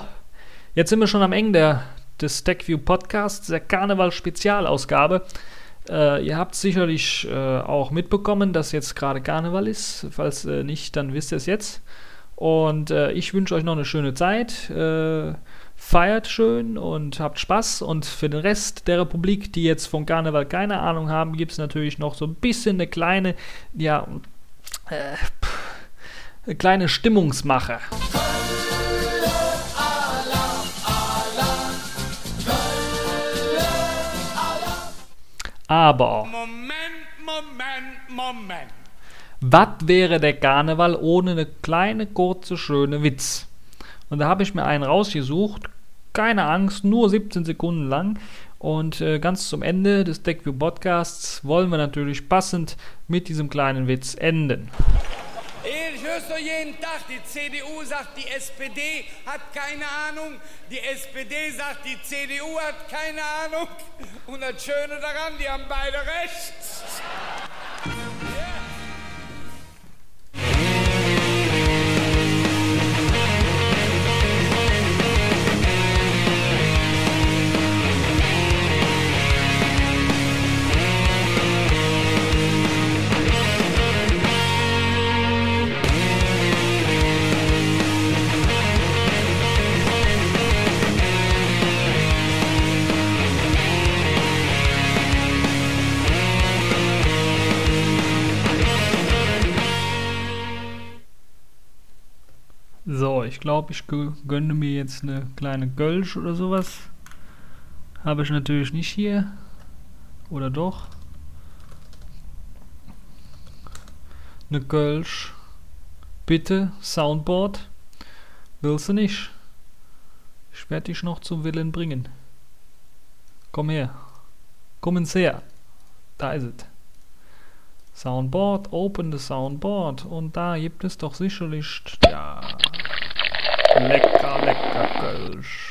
jetzt sind wir schon am Ende des TechView Podcasts, der Karneval-Spezialausgabe. Äh, ihr habt sicherlich äh, auch mitbekommen, dass jetzt gerade Karneval ist. Falls äh, nicht, dann wisst ihr es jetzt. Und äh, ich wünsche euch noch eine schöne Zeit. Äh, feiert schön und habt Spaß. Und für den Rest der Republik, die jetzt von Karneval keine Ahnung haben, gibt es natürlich noch so ein bisschen eine kleine, ja, äh, eine kleine Stimmungsmache. Aber. Moment, Moment, Moment. Was wäre der Karneval ohne eine kleine, kurze, schöne Witz? Und da habe ich mir einen rausgesucht. Keine Angst, nur 17 Sekunden lang. Und äh, ganz zum Ende des TechView Podcasts wollen wir natürlich passend mit diesem kleinen Witz enden. Ich höre so jeden Tag, die CDU sagt, die SPD hat keine Ahnung, die SPD sagt, die CDU hat keine Ahnung. Und das Schöne daran, die haben beide recht. Ich glaube, ich gönne mir jetzt eine kleine Gölsch oder sowas. Habe ich natürlich nicht hier. Oder doch? Eine Gölsch. Bitte, Soundboard. Willst du nicht? Ich werde dich noch zum Willen bringen. Komm her. Kommen her. Da ist es. Soundboard, open the Soundboard. Und da gibt es doch sicherlich, ja, lecker, lecker Kölsch.